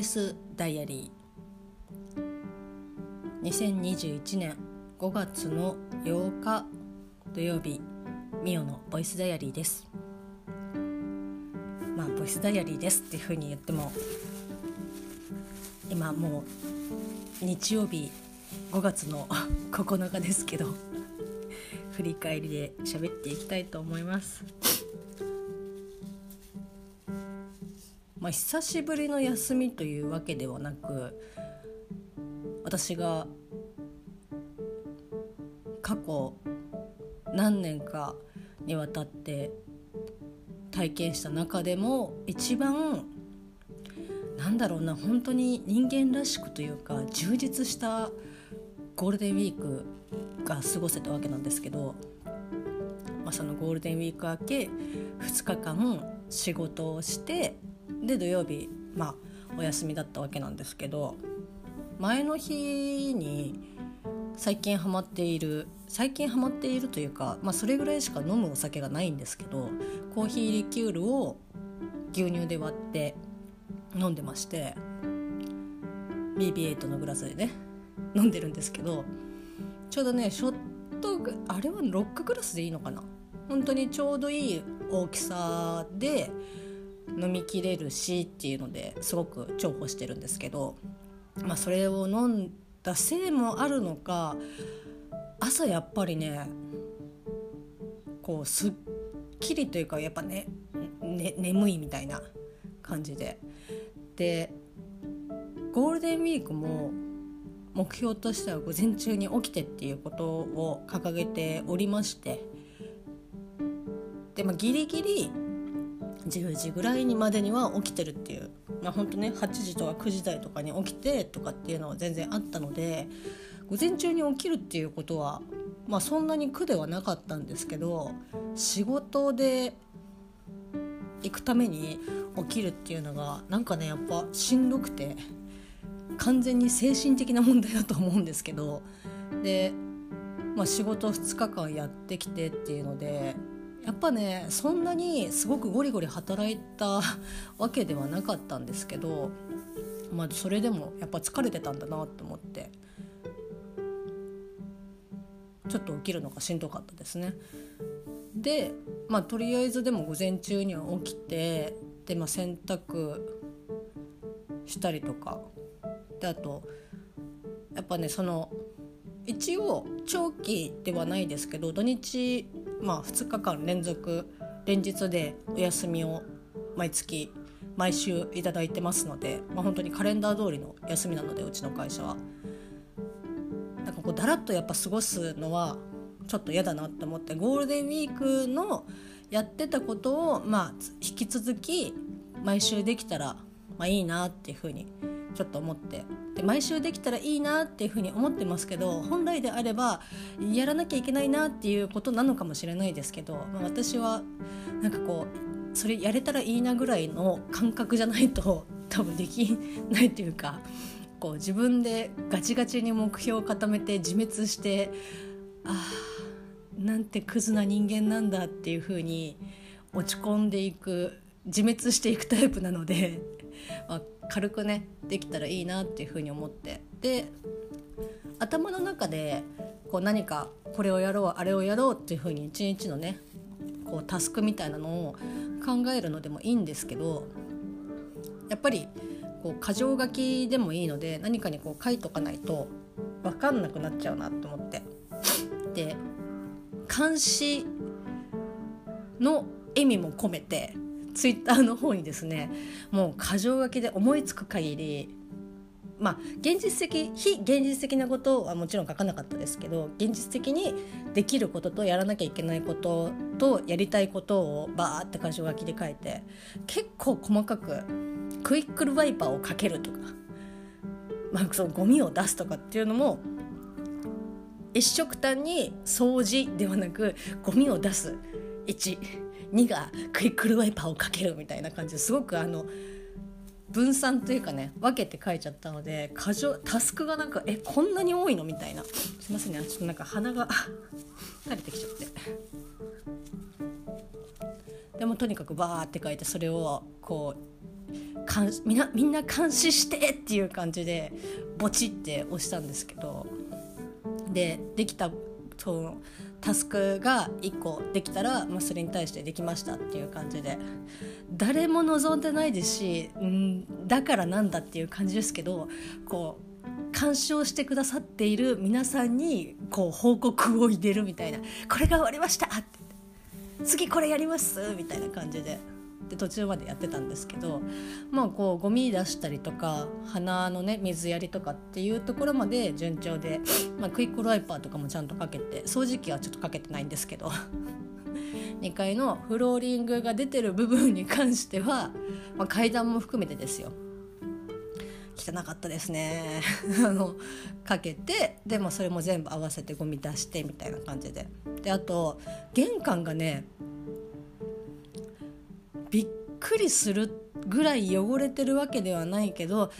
イスダイアリー。2021年5月の8日土曜日ミオのボイスダイアリーです。まあボイスダイアリーですっていうふうに言っても今もう日曜日5月の9日ですけど振り返りで喋っていきたいと思います。まあ久しぶりの休みというわけではなく私が過去何年かにわたって体験した中でも一番なんだろうな本当に人間らしくというか充実したゴールデンウィークが過ごせたわけなんですけど、まあ、そのゴールデンウィーク明け2日間仕事をしてで土曜日まあお休みだったわけなんですけど前の日に最近ハマっている最近ハマっているというか、まあ、それぐらいしか飲むお酒がないんですけどコーヒーリキュールを牛乳で割って飲んでまして BB8 のグラスでね飲んでるんですけどちょうどねショットあれはロックグラスでいいのかな？本当にちょうどいい大きさで飲みきれるしっていうのですごく重宝してるんですけど、まあ、それを飲んだせいもあるのか朝やっぱりねこうすっきりというかやっぱねね眠いみたいな感じで。でゴールデンウィークも目標としては午前中に起きてっていうことを掲げておりましてで、まあ、ギリギリ10時ぐらいにまでには起きてるっていう、まあ、ほんとね8時とか9時台とかに起きてとかっていうのは全然あったので午前中に起きるっていうことは、まあ、そんなに苦ではなかったんですけど仕事で行くために起きるっていうのがなんかねやっぱしんどくて完全に精神的な問題だと思うんですけど。で、まあ、仕事2日間やってきてっていうのでやっぱねそんなにすごくゴリゴリ働いたわけではなかったんですけど、まあ、それでもやっぱ疲れてたんだなと思ってちょっと起きるのがしんどかったですね。で、まあ、とりあえずでも午前中には起きてで、まあ、洗濯したりとかであとやっぱねその一応長期ではないですけど土日まあ、2日間連続連日でお休みを毎月毎週いただいてますので、まあ、本当にカレンダー通りの休みなのでうちの会社は。なんかこうだらっとやっぱ過ごすのはちょっと嫌だなって思ってゴールデンウィークのやってたことを、まあ、引き続き毎週できたら、まあ、いいなっていうふうにちょっと思ってで毎週できたらいいなっていうふうに思ってますけど本来であればやらなきゃいけないなっていうことなのかもしれないですけど、まあ、私はなんかこうそれやれたらいいなぐらいの感覚じゃないと 多分できないっていうかこう自分でガチガチに目標を固めて自滅してああなんてクズな人間なんだっていうふうに落ち込んでいく自滅していくタイプなので、まあ、軽くねできたらいいなっていうふうに思って。で頭の中でこう何かこれをやろうあれをやろうっていうふうに一日のねこうタスクみたいなのを考えるのでもいいんですけどやっぱりこう箇条書きでもいいので何かにこう書いとかないと分かんなくなっちゃうなと思って。で監視の意味も込めてツイッターの方にですねもう箇条書きで思いつく限りまあ現実的非現実的なことはもちろん書かなかったですけど現実的にできることとやらなきゃいけないこととやりたいことをバーって箇条書きで書いて結構細かくクイックルワイパーをかけるとか、まあ、そのゴミを出すとかっていうのも一色単に掃除ではなくゴミを出す1 2がクイックルワイパーをかけるみたいな感じですごくあの分散というかね分けて書いちゃったので過剰タスクがなんかえこんなに多いのみたいな。すいませんね。ちょっとなんか鼻が垂れてきちゃって。でもとにかくバーって書いてそれをこうみんなみんな監視してっていう感じでボチって押したんですけど。でできたそのタスクが1個できたら、まあ、それに対してできましたっていう感じで誰も望んでないですしんだからなんだっていう感じですけどこう鑑賞してくださっている皆さんにこう報告を入れるみたいな「これが終わりました!」って次これやりますみたいな感じで。で途中までやってたんですけどまあこうゴミ出したりとか花のね水やりとかっていうところまで順調で、まあ、クイックワイパーとかもちゃんとかけて掃除機はちょっとかけてないんですけど 2階のフローリングが出てる部分に関しては、まあ、階段も含めてですよ。汚かったですね。あのかけてでもそれも全部合わせてゴミ出してみたいな感じで。であと玄関がねびっくりするぐらい汚れてるわけではないけど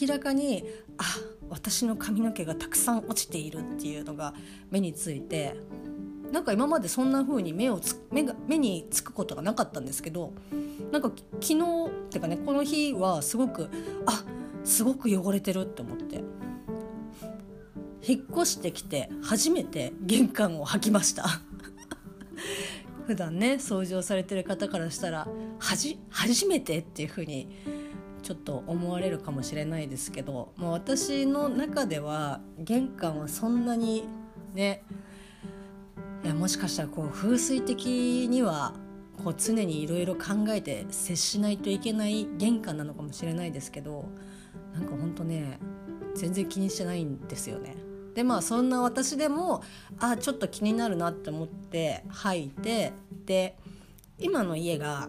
明らかにあ私の髪の毛がたくさん落ちているっていうのが目についてなんか今までそんな風に目をつ目が目につくことがなかったんですけどなんか昨日ってかねこの日はすごくあすごく汚れてるって思って引っ越してきて初めて玄関を履きました。普段ね掃除をされてる方からしたらはじ初めてっていう風にちょっと思われるかもしれないですけどもう私の中では玄関はそんなにねいやもしかしたらこう風水的にはこう常にいろいろ考えて接しないといけない玄関なのかもしれないですけどなんかほんとね全然気にしてないんですよね。でまあそんな私でもあちょっと気になるなって思って吐いてで今の家が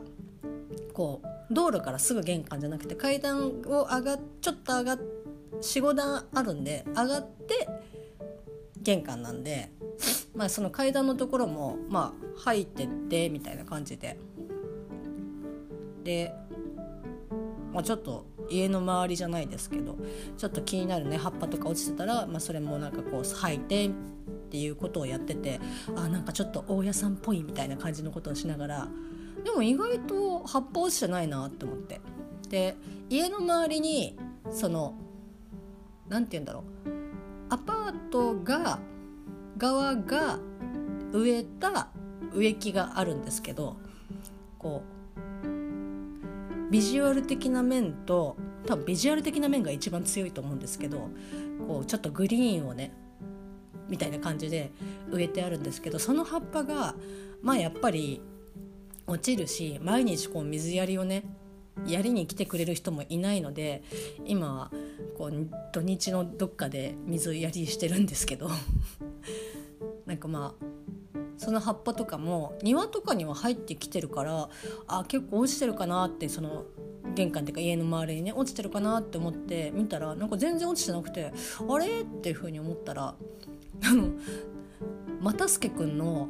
こう道路からすぐ玄関じゃなくて階段を上がちょっと上がっ45段あるんで上がって玄関なんで、まあ、その階段のところもまあ入ってってみたいな感じで。で、まあ、ちょっと家の周りじゃないですけどちょっと気になるね葉っぱとか落ちてたら、まあ、それもなんかこう吐いてっていうことをやっててあなんかちょっと大家さんっぽいみたいな感じのことをしながらでも意外と葉っぱ落ちてないなって思って。で家の周りにその何て言うんだろう。アパートが側が植えた植木があるんですけどこうビジュアル的な面と多分ビジュアル的な面が一番強いと思うんですけどこうちょっとグリーンをねみたいな感じで植えてあるんですけどその葉っぱがまあやっぱり落ちるし毎日こう水やりをねやりに来てくれる人もいないので今はこう土日のどっかで水やりしてるんですけど。なんかまあその葉っぱとかも庭とかには入ってきてるからあ結構落ちてるかなってその玄関っていうか家の周りにね落ちてるかなって思って見たらなんか全然落ちてなくてあれ？っていうふうに思ったら あの又助君の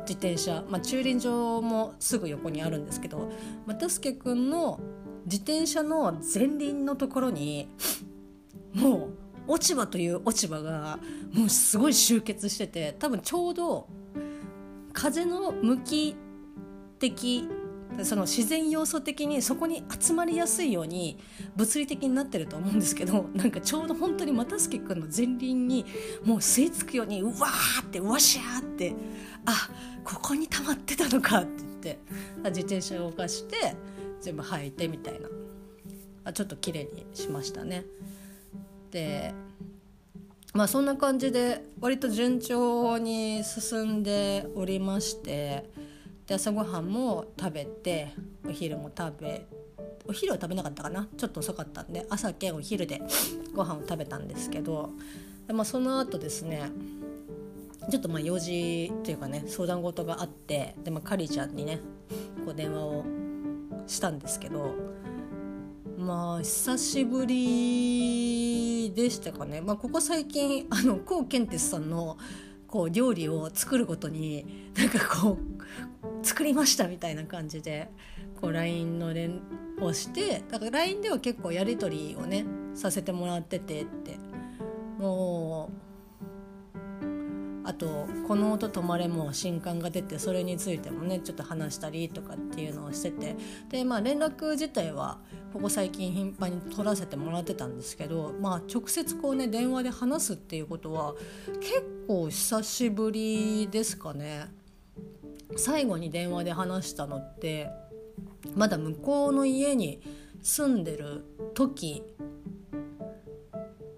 自転車、まあ、駐輪場もすぐ横にあるんですけど又助君の自転車の前輪のところにもう落ち葉という落ち葉がもうすごい集結してて多分ちょうど風の向き的その自然要素的にそこに集まりやすいように物理的になってると思うんですけど なんかちょうど本当に又助君の前輪にもう吸い付くようにうわーってうわしゃーってあここに溜まってたのかって言って自転車を動かして全部履いてみたいなあちょっと綺麗にしましたね。でまあそんな感じで割と順調に進んでおりましてで朝ごはんも食べてお昼も食べお昼は食べなかったかな？ちょっと遅かったんで朝兼お昼で ご飯を食べたんですけどで、まあ、その後ですねちょっとまあ用事っていうかね相談事があってで、まあ、カリちゃんにねこう電話をしたんですけどまあ久しぶりでしたかね、まあ、ここ最近あのコウケンテスさんのこう料理を作るごとになんかこう作りましたみたいな感じでこう LINE の連をしてだから LINE では結構やり取りをねさせてもらっててって。もうあとこの音止まれ」も新刊が出てそれについてもねちょっと話したりとかっていうのをしててでまあ連絡自体はここ最近頻繁に取らせてもらってたんですけど、まあ、直接こうね電話で話すっていうことは結構久しぶりですかね。最後に電話で話したのってまだ向こうの家に住んでる時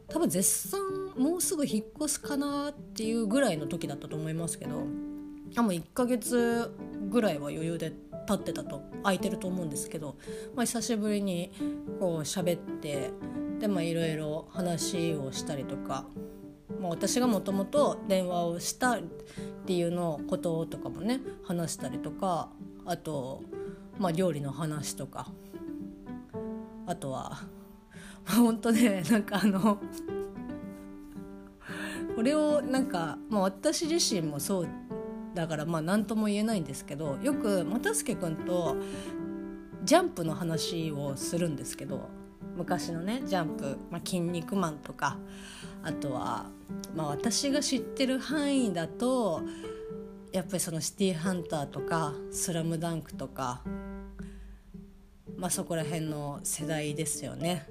多分絶賛もうすぐ引っ越すかなっていうぐらいの時だったと思いますけどもう1ヶ月ぐらいは余裕で経ってたと空いてると思うんですけど、まあ、久しぶりにこう喋ってでまあいろいろ話をしたりとか、まあ、私がもともと電話をしたっていうのこととかもね話したりとかあと、まあ、料理の話とかあとは本当ねなんかあのこれをなんか、まあ、私自身もそうだからまあ何とも言えないんですけどよく又助君とジャンプの話をするんですけど昔のねジャンプ「まあ、筋肉マン」とかあとは、まあ、私が知ってる範囲だとやっぱりその「シティーハンター」とか「スラムダンクとか、まあ、そこら辺の世代ですよね。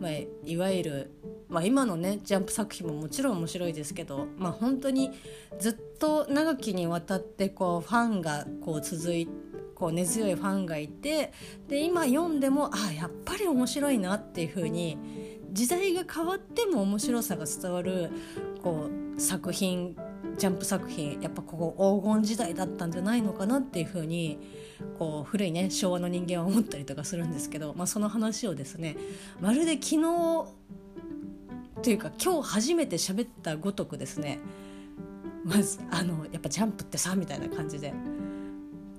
まあ、いわゆる、まあ、今のねジャンプ作品ももちろん面白いですけど、まあ、本当にずっと長きにわたってこうファンがこう続いこう根強いファンがいてで今読んでもあやっぱり面白いなっていう風に時代が変わっても面白さが伝わるこう作品ジャンプ作品やっぱここ黄金時代だったんじゃないのかなっていう風にこう古いね昭和の人間は思ったりとかするんですけど、まあ、その話をですねまるで昨日というか今日初めて喋ったごとくですねまずあのやっぱジャンプってさみたいな感じで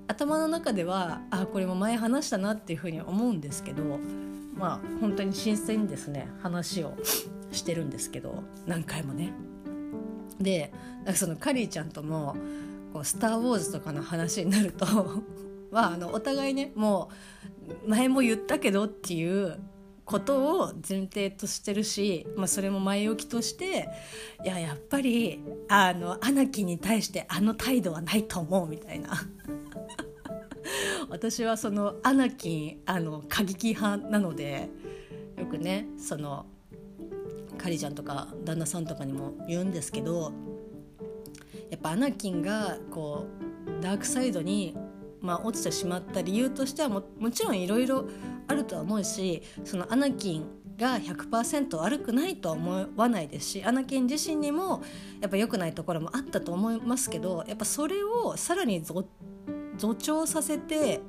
頭の中ではあこれも前話したなっていうふうに思うんですけどまあ本当に新鮮にですね話をしてるんですけど何回もね。でなんかそのカリーちゃんともこう「スター・ウォーズ」とかの話になると はあのお互いねもう前も言ったけどっていうことを前提としてるし、まあ、それも前置きとしていややっぱりあのアナキに対してあの態度はないと思うみたいな。私はそのアナキンあの過激派なのでよくねそのカリちゃんとか旦那さんとかにも言うんですけどやっぱアナキンがこうダークサイドにまあ、落ちてしまった理由としてはももちろんいろいろあるとは思うしそのアナキンが100%悪くないとは思わないですしアナキン自身にもやっぱ良くないところもあったと思いますけどやっぱそれをさらに助長させて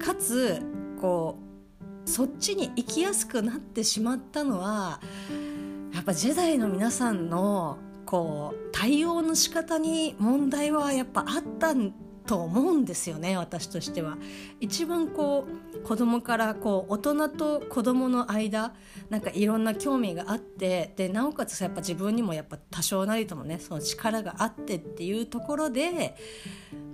かつこうそっちに行きやすくなってしまったのはやっぱジェダイの皆さんのこう対応の仕方に問題はやっぱあったんと思うんですよね私としては。一番こう子供からこう大人と子供の間なんかいろんな興味があってでなおかつやっぱ自分にもやっぱ多少なりともねその力があってっていうところで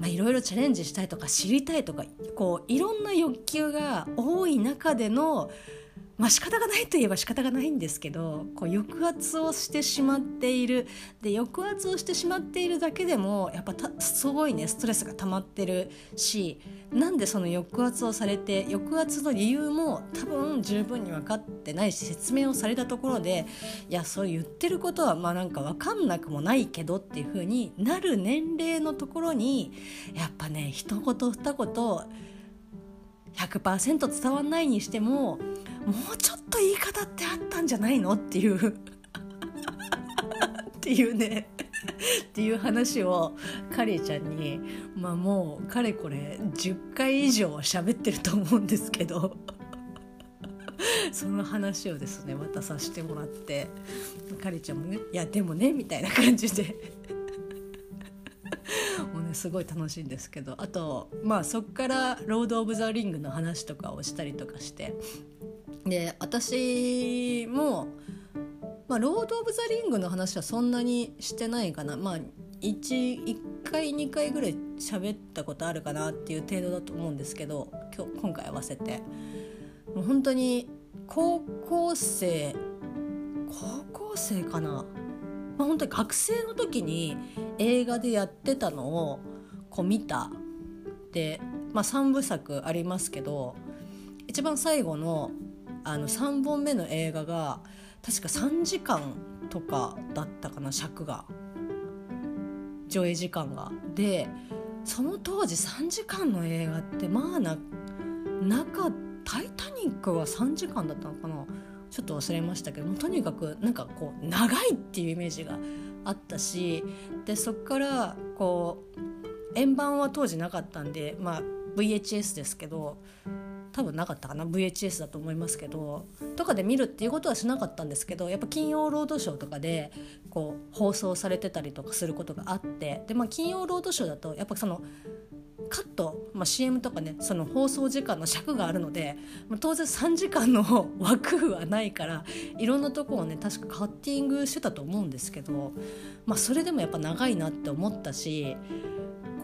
いろいろチャレンジしたいとか知りたいとかこういろんな欲求が多い中でのまあ仕方がないといえば仕方がないんですけどこう抑圧をしてしまっている。で抑圧をしてしまっているだけでもやっぱすごいねストレスが溜まってるしなんでその抑圧をされて抑圧の理由も多分十分に分かってないし説明をされたところでいやそう言ってることはまあなんか分かんなくもないけどっていう風になる年齢のところにやっぱね一言二言100%伝わんないにしてももうちょっと言い方ってあったんじゃないの？っていう。っていうね。っていう話をカリーちゃんに。まあもうかれこれ10回以上喋ってると思うんですけど。その話をですねまたさせてもらって。カリーちゃんもね「いやでもね」みたいな感じで。もうねすごい楽しいんですけど。あとまあそっから「ロード・オブ・ザ・リング」の話とかをしたりとかして。で私も、まあ、ロード・オブ・ザ・リングの話はそんなにしてないかな。まあ 1, 1回2回ぐらい喋ったことあるかなっていう程度だと思うんですけど今日今回合わせて。もう本当に高校生高校生かな。まあ、本当に学生の時に映画でやってたのをこう見た。で、まあ、3部作ありますけど一番最後のあの3本目の映画が確か3時間とかだったかな尺が。上映時間が。でその当時3時間の映画ってまあなか「タイタニック」は3時間だったのかな。ちょっと忘れましたけどもとにかくなんかこう長いっていうイメージがあったしでそっからこう円盤は当時なかったんで、まあ、VHS ですけど多分なかったかな VHS だと思いますけどとかで見るっていうことはしなかったんですけどやっぱ金曜ロードショーとかでこう放送されてたりとかすることがあってで、まあ、金曜ロードショーだとやっぱそのカット、まあ、CM とかねその放送時間の尺があるので、まあ、当然3時間の 枠はないからいろんなとこをね確かカッティングしてたと思うんですけど、まあ、それでもやっぱ長いなって思ったし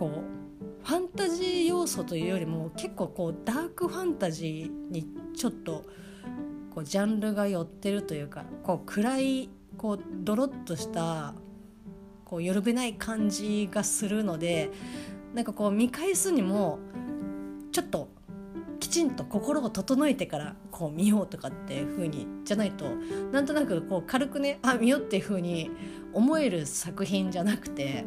こうファンタジー要素というよりも結構こうダークファンタジーにちょっとこうジャンルが寄ってるというかこう暗いこうドロッとしたこうよるべない感じがするのでなんかこう見返すにもちょっときちんと心を整えてからこう見ようとかっていう風にじゃないとなんとなくこう軽くねあ見ようっていう風に思える作品じゃなくて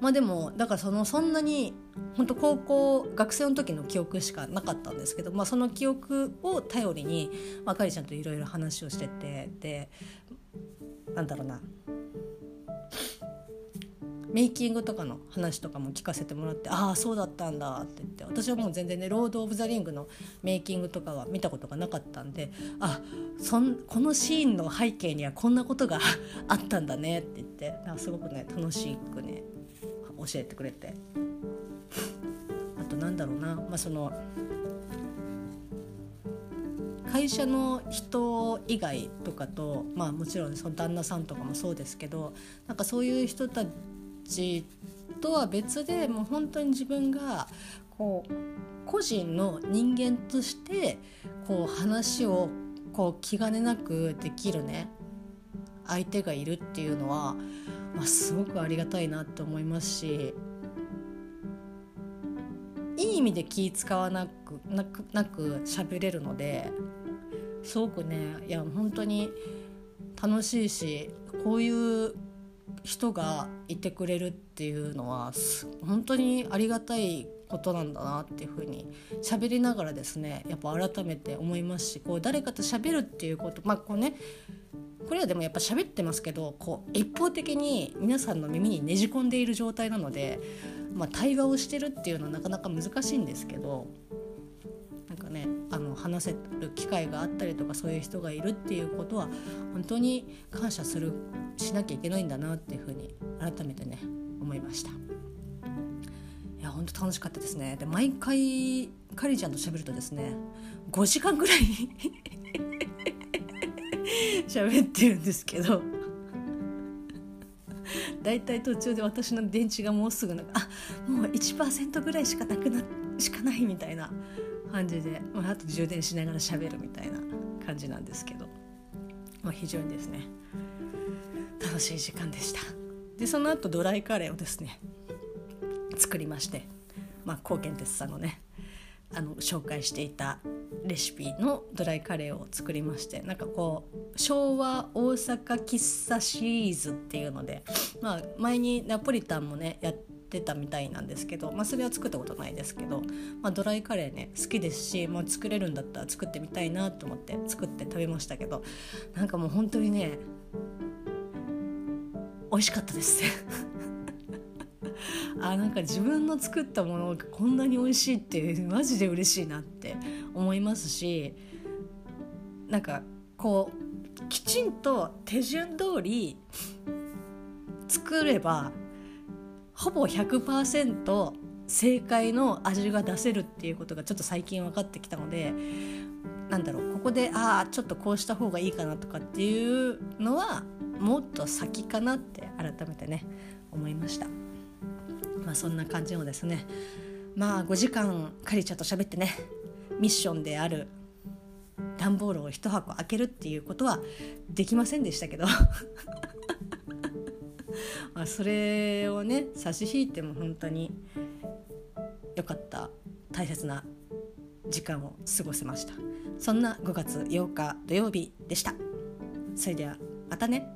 まあでもだからそのそんなに本当高校学生の時の記憶しかなかったんですけど、まあ、その記憶を頼りに、まあ、かりちゃんといろいろ話をしててでなんだろうな。メイキングとかの話とかも聞かせてもらってああそうだったんだって言って私はもう全然ね「ロード・オブ・ザ・リング」のメイキングとかは見たことがなかったんであそんこのシーンの背景にはこんなことがあったんだねって言ってすごくね楽しくね教えてくれて。あとなんだろうな、まあ、その会社の人以外とかと、まあ、もちろんその旦那さんとかもそうですけどなんかそういう人たちとは別でもう本当に自分がこう個人の人間としてこう話をこう気兼ねなくできるね相手がいるっていうのは、まあ、すごくありがたいなって思いますしいい意味で気使わなくなくなく喋れるのですごくねいや本当に楽しいしこういう人がいてくれるっていうのは本当にありがたいことなんだなっていうふうに喋りながらですねやっぱ改めて思いますしこう誰かと喋るっていうことまあこうねこれはでもやっぱ喋ってますけどこう一方的に皆さんの耳にねじ込んでいる状態なので、まあ、対話をしてるっていうのはなかなか難しいんですけどなんかねあの話せる機会があったりとかそういう人がいるっていうことは本当に感謝するしなきゃいけないんだなっていうふうに改めてね思いました。いや本当楽しかったですねで毎回カリちゃんと喋るとですね5時間ぐらい 喋ってるんですけど。だいたい途中で私の電池がもうすぐなんかあもう1%ぐらいしかなくなしかないみたいな感じで、まあ、あと充電しながら喋るみたいな感じなんですけど、まあ、非常にですね楽しい時間でした。でその後ドライカレーをですね作りましてまあ高健哲さんのねあの紹介していたレシピのドライカレーを作りましてなんかこう昭和大阪喫茶シリーズっていうので、まあ、前にナポリタンもねやってたみたいなんですけど、まあ、それは作ったことないですけど、まあ、ドライカレーね好きですし、まあ、作れるんだったら作ってみたいなと思って作って食べましたけどなんかもう本当にね美味しかったです。あなんか自分の作ったものがこんなに美味しいって マジで嬉しいなって思いますしなんかこうきちんと手順通り作ればほぼ100%正解の味が出せるっていうことがちょっと最近分かってきたのでなんだろうここでああちょっとこうした方がいいかなとかっていうのはもっと先かなって改めてね思いました。まあ、そんな感じのですね。まあ5時間カリちゃんと喋ってねミッションである段ボールを1箱開けるっていうことはできませんでしたけど。まあ、それをね差し引いても本当に良かった大切な時間を過ごせました。そんな5月8日土曜日でした。それではまたね。